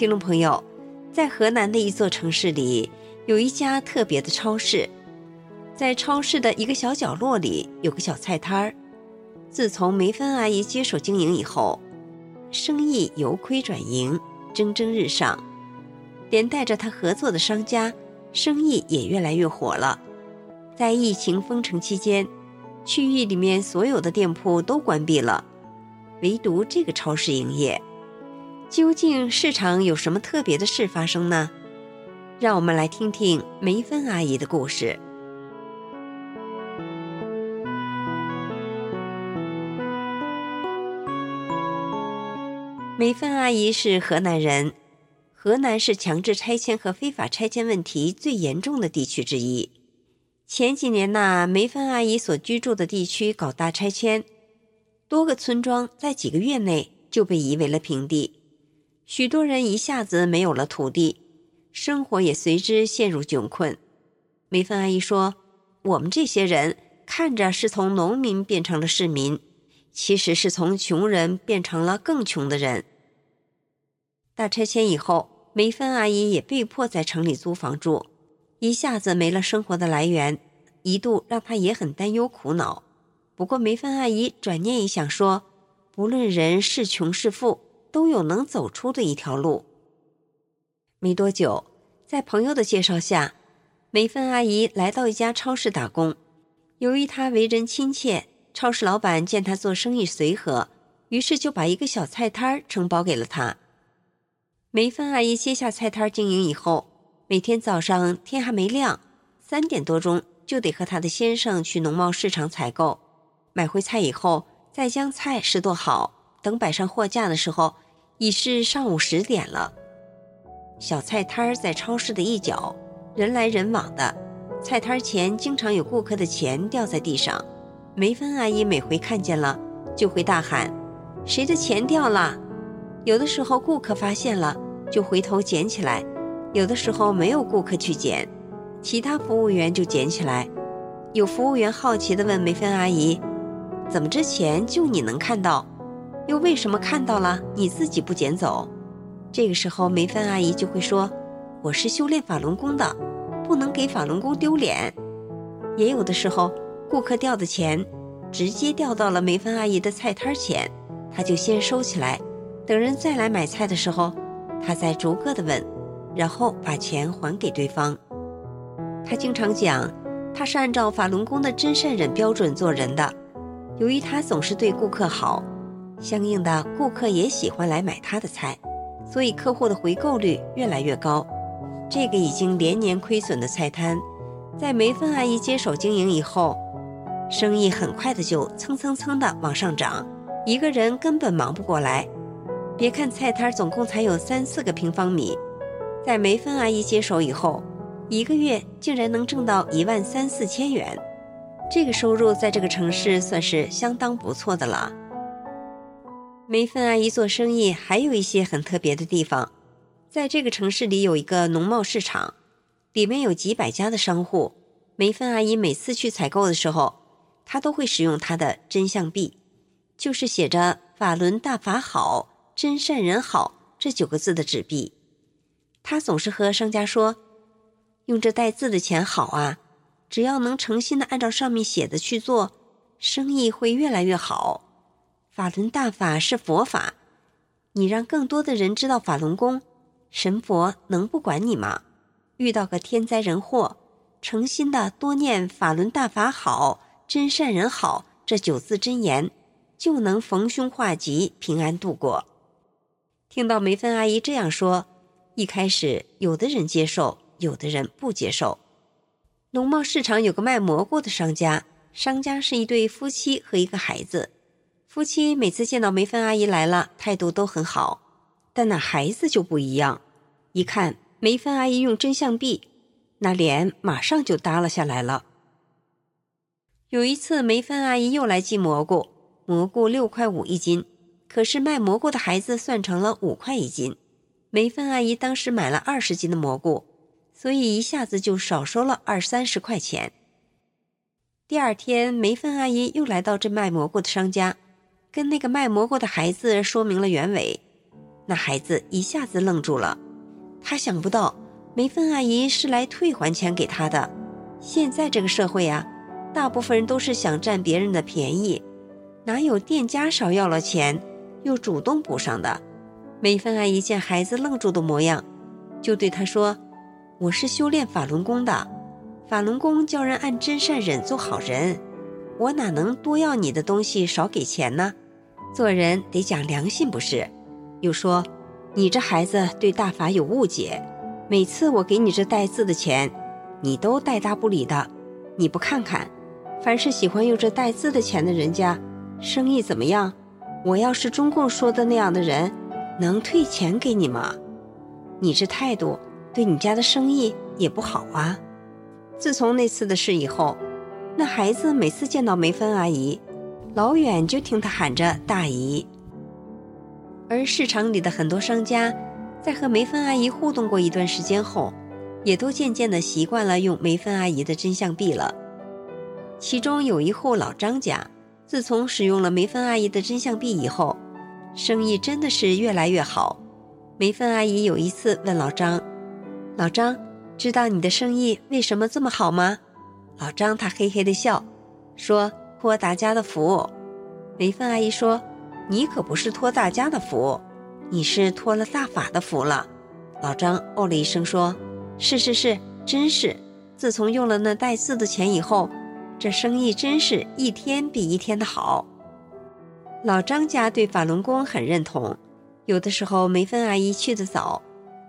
听众朋友，在河南的一座城市里，有一家特别的超市。在超市的一个小角落里，有个小菜摊儿。自从梅芬阿姨接手经营以后，生意由亏转盈，蒸蒸日上。连带着她合作的商家，生意也越来越火了。在疫情封城期间，区域里面所有的店铺都关闭了，唯独这个超市营业。究竟市场有什么特别的事发生呢？让我们来听听梅芬阿姨的故事。梅芬阿姨是河南人，河南是强制拆迁和非法拆迁问题最严重的地区之一。前几年呢，梅芬阿姨所居住的地区搞大拆迁，多个村庄在几个月内就被夷为了平地。许多人一下子没有了土地，生活也随之陷入窘困。梅芬阿姨说：“我们这些人看着是从农民变成了市民，其实是从穷人变成了更穷的人。”大拆迁以后，梅芬阿姨也被迫在城里租房住，一下子没了生活的来源，一度让她也很担忧苦恼。不过梅芬阿姨转念一想说：“不论人是穷是富。”都有能走出的一条路。没多久，在朋友的介绍下，梅芬阿姨来到一家超市打工。由于她为人亲切，超市老板见她做生意随和，于是就把一个小菜摊儿承包给了她。梅芬阿姨接下菜摊经营以后，每天早上天还没亮，三点多钟就得和她的先生去农贸市场采购，买回菜以后，再将菜拾掇好。等摆上货架的时候，已是上午十点了。小菜摊儿在超市的一角，人来人往的。菜摊前经常有顾客的钱掉在地上，梅芬阿姨每回看见了，就会大喊：“谁的钱掉了？”有的时候顾客发现了，就回头捡起来；有的时候没有顾客去捡，其他服务员就捡起来。有服务员好奇地问梅芬阿姨：“怎么这钱就你能看到？”又为什么看到了你自己不捡走？这个时候，梅芬阿姨就会说：“我是修炼法轮功的，不能给法轮功丢脸。”也有的时候，顾客掉的钱直接掉到了梅芬阿姨的菜摊前，她就先收起来，等人再来买菜的时候，她再逐个的问，然后把钱还给对方。她经常讲，她是按照法轮功的真善忍标准做人的，由于她总是对顾客好。相应的，顾客也喜欢来买他的菜，所以客户的回购率越来越高。这个已经连年亏损的菜摊，在梅芬阿姨接手经营以后，生意很快的就蹭蹭蹭的往上涨，一个人根本忙不过来。别看菜摊总共才有三四个平方米，在梅芬阿姨接手以后，一个月竟然能挣到一万三四千元，这个收入在这个城市算是相当不错的了。梅芬阿姨做生意还有一些很特别的地方，在这个城市里有一个农贸市场，里面有几百家的商户。梅芬阿姨每次去采购的时候，她都会使用她的真相币，就是写着“法轮大法好，真善人好”这九个字的纸币。她总是和商家说：“用这带字的钱好啊，只要能诚心的按照上面写的去做，生意会越来越好。”法轮大法是佛法，你让更多的人知道法轮功，神佛能不管你吗？遇到个天灾人祸，诚心的多念法轮大法好，真善人好这九字真言，就能逢凶化吉，平安度过。听到梅芬阿姨这样说，一开始有的人接受，有的人不接受。农贸市场有个卖蘑菇的商家，商家是一对夫妻和一个孩子。夫妻每次见到梅芬阿姨来了，态度都很好，但那孩子就不一样。一看梅芬阿姨用真相币，那脸马上就耷拉下来了。有一次，梅芬阿姨又来寄蘑菇，蘑菇六块五一斤，可是卖蘑菇的孩子算成了五块一斤。梅芬阿姨当时买了二十斤的蘑菇。所以一下子就少收了二三十块钱。第二天，梅芬阿姨又来到这卖蘑菇的商家，跟那个卖蘑菇的孩子说明了原委。那孩子一下子愣住了，他想不到梅芬阿姨是来退还钱给他的。现在这个社会啊，大部分人都是想占别人的便宜，哪有店家少要了钱又主动补上的？梅芬阿姨见孩子愣住的模样，就对他说。我是修炼法轮功的，法轮功教人按真善忍做好人，我哪能多要你的东西少给钱呢？做人得讲良心不是？又说你这孩子对大法有误解，每次我给你这带字的钱，你都带搭不理的，你不看看，凡是喜欢用这带字的钱的人家，生意怎么样？我要是中共说的那样的人，能退钱给你吗？你这态度。对你家的生意也不好啊！自从那次的事以后，那孩子每次见到梅芬阿姨，老远就听她喊着“大姨”。而市场里的很多商家，在和梅芬阿姨互动过一段时间后，也都渐渐地习惯了用梅芬阿姨的真相币了。其中有一户老张家，自从使用了梅芬阿姨的真相币以后，生意真的是越来越好。梅芬阿姨有一次问老张。老张，知道你的生意为什么这么好吗？老张他嘿嘿的笑，说托大家的福。梅芬阿姨说，你可不是托大家的福，你是托了大法的福了。老张哦了一声说，是是是，真是。自从用了那带字的钱以后，这生意真是一天比一天的好。老张家对法轮功很认同，有的时候梅芬阿姨去的早。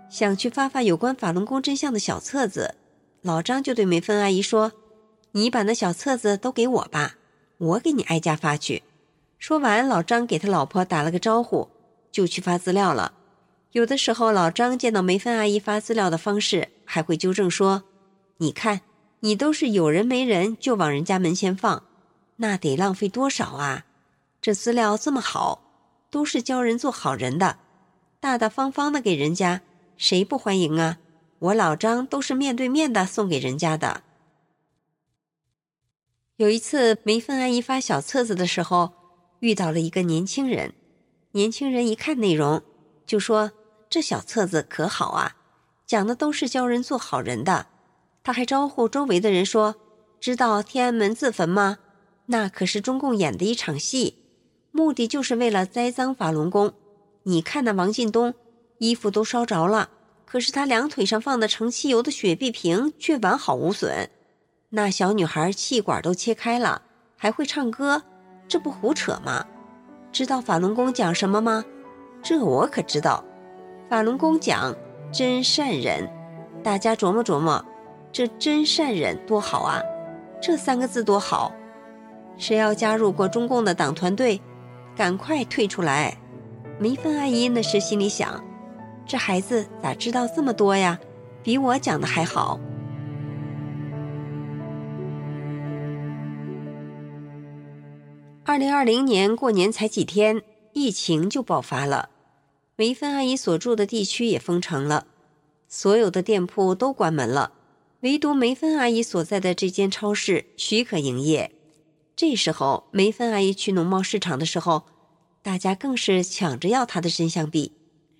想去发发有关法轮功真相的小册子，老张就对梅芬阿姨说：“你把那小册子都给我吧，我给你挨家发去。”说完，老张给他老婆打了个招呼，就去发资料了。有的时候，老张见到梅芬阿姨发资料的方式，还会纠正说：“你看，你都是有人没人就往人家门前放，那得浪费多少啊？这资料这么好，都是教人做好人的，大大方方的给人家。”谁不欢迎啊？我老张都是面对面的送给人家的。有一次，梅芬阿姨发小册子的时候，遇到了一个年轻人。年轻人一看内容，就说：“这小册子可好啊，讲的都是教人做好人的。”他还招呼周围的人说：“知道天安门自焚吗？那可是中共演的一场戏，目的就是为了栽赃法轮功。你看那王进东。”衣服都烧着了，可是他两腿上放的盛汽油的雪碧瓶却完好无损。那小女孩气管都切开了，还会唱歌，这不胡扯吗？知道法轮功讲什么吗？这我可知道，法轮功讲真善忍。大家琢磨琢磨，这真善忍多好啊！这三个字多好。谁要加入过中共的党团队，赶快退出来。梅芬阿姨那时心里想。这孩子咋知道这么多呀？比我讲的还好。二零二零年过年才几天，疫情就爆发了，梅芬阿姨所住的地区也封城了，所有的店铺都关门了，唯独梅芬阿姨所在的这间超市许可营业。这时候，梅芬阿姨去农贸市场的时候，大家更是抢着要她的真相币。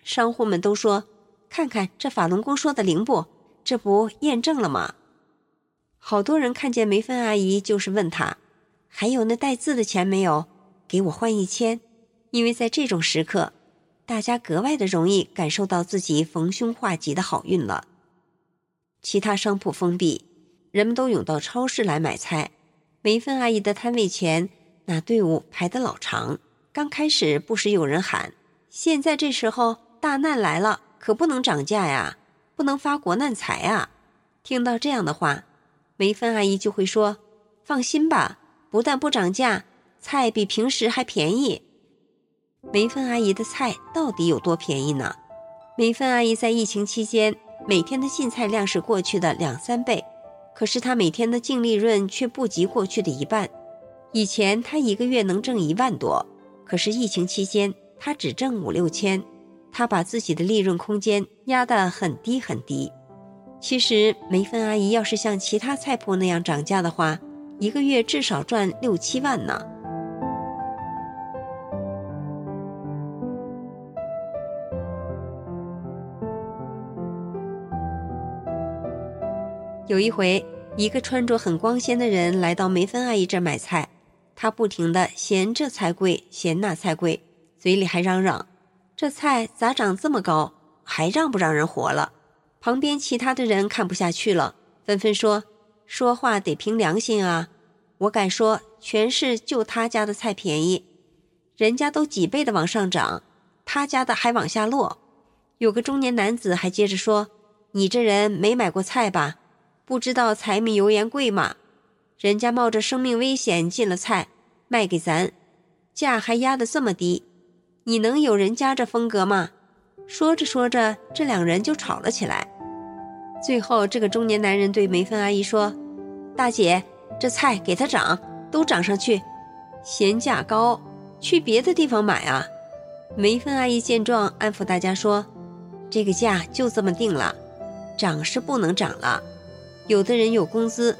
商户们都说：“看看这法轮功说的灵不？这不验证了吗？”好多人看见梅芬阿姨，就是问她：“还有那带字的钱没有？给我换一千。”因为在这种时刻，大家格外的容易感受到自己逢凶化吉的好运了。其他商铺封闭，人们都涌到超市来买菜。梅芬阿姨的摊位前，那队伍排得老长。刚开始不时有人喊：“现在这时候大难来了，可不能涨价呀，不能发国难财啊！”听到这样的话，梅芬阿姨就会说：“放心吧，不但不涨价，菜比平时还便宜。”梅芬阿姨的菜到底有多便宜呢？梅芬阿姨在疫情期间每天的进菜量是过去的两三倍，可是她每天的净利润却不及过去的一半。以前她一个月能挣一万多，可是疫情期间她只挣五六千，她把自己的利润空间压得很低很低。其实梅芬阿姨要是像其他菜铺那样涨价的话，一个月至少赚六七万呢。有一回，一个穿着很光鲜的人来到梅芬阿姨这买菜，他不停的嫌这菜贵，嫌那菜贵，嘴里还嚷嚷：“这菜咋长这么高？还让不让人活了？”旁边其他的人看不下去了，纷纷说：“说话得凭良心啊！我敢说，全市就他家的菜便宜，人家都几倍的往上涨，他家的还往下落。”有个中年男子还接着说：“你这人没买过菜吧？”不知道柴米油盐贵吗？人家冒着生命危险进了菜，卖给咱，价还压得这么低，你能有人家这风格吗？说着说着，这两人就吵了起来。最后，这个中年男人对梅芬阿姨说：“大姐，这菜给他涨，都涨上去，嫌价高，去别的地方买啊。”梅芬阿姨见状，安抚大家说：“这个价就这么定了，涨是不能涨了。”有的人有工资，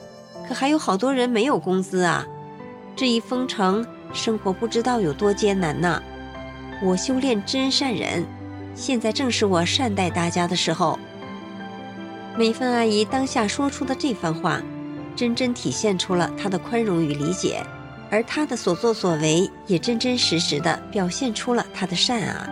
可还有好多人没有工资啊！这一封城，生活不知道有多艰难呢。我修炼真善忍，现在正是我善待大家的时候。梅芬阿姨当下说出的这番话，真真体现出了她的宽容与理解，而她的所作所为也真真实实的表现出了她的善啊。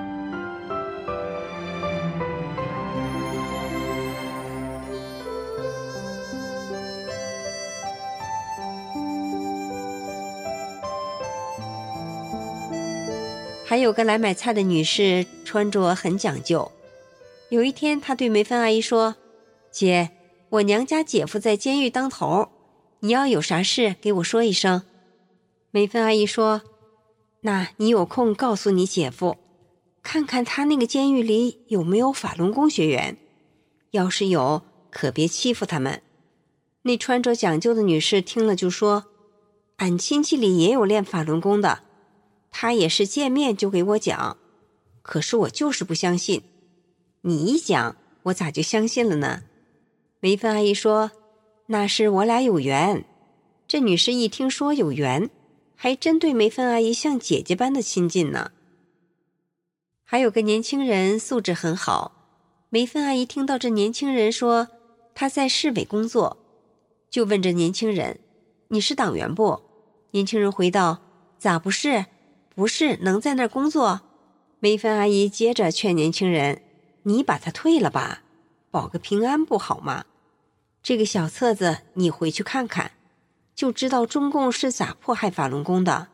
还有个来买菜的女士，穿着很讲究。有一天，她对梅芬阿姨说：“姐，我娘家姐夫在监狱当头，你要有啥事给我说一声。”梅芬阿姨说：“那你有空告诉你姐夫，看看他那个监狱里有没有法轮功学员，要是有，可别欺负他们。”那穿着讲究的女士听了就说：“俺亲戚里也有练法轮功的。”他也是见面就给我讲，可是我就是不相信。你一讲，我咋就相信了呢？梅芬阿姨说：“那是我俩有缘。”这女士一听说有缘，还真对梅芬阿姨像姐姐般的亲近呢。还有个年轻人素质很好，梅芬阿姨听到这年轻人说他在市委工作，就问这年轻人：“你是党员不？”年轻人回道：“咋不是？”不是能在那儿工作，梅芬阿姨接着劝年轻人：“你把他退了吧，保个平安不好吗？这个小册子你回去看看，就知道中共是咋迫害法轮功的。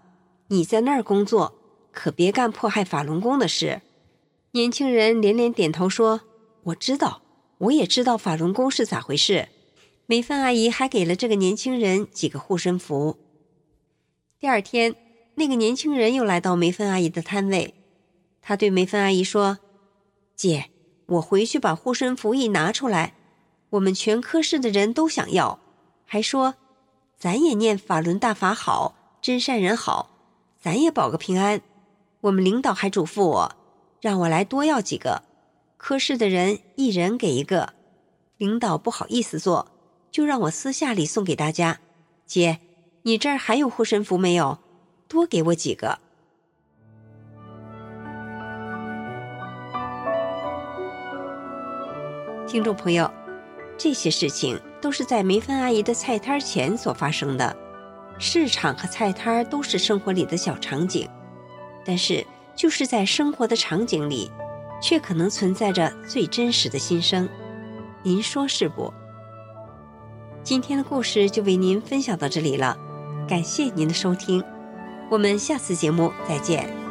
你在那儿工作，可别干迫害法轮功的事。”年轻人连连点头说：“我知道，我也知道法轮功是咋回事。”梅芬阿姨还给了这个年轻人几个护身符。第二天。那个年轻人又来到梅芬阿姨的摊位，他对梅芬阿姨说：“姐，我回去把护身符一拿出来，我们全科室的人都想要，还说咱也念法轮大法好，真善人好，咱也保个平安。我们领导还嘱咐我，让我来多要几个，科室的人一人给一个。领导不好意思做，就让我私下里送给大家。姐，你这儿还有护身符没有？”多给我几个，听众朋友，这些事情都是在梅芬阿姨的菜摊前所发生的。市场和菜摊都是生活里的小场景，但是就是在生活的场景里，却可能存在着最真实的心声。您说是不？今天的故事就为您分享到这里了，感谢您的收听，我们下次节目再见。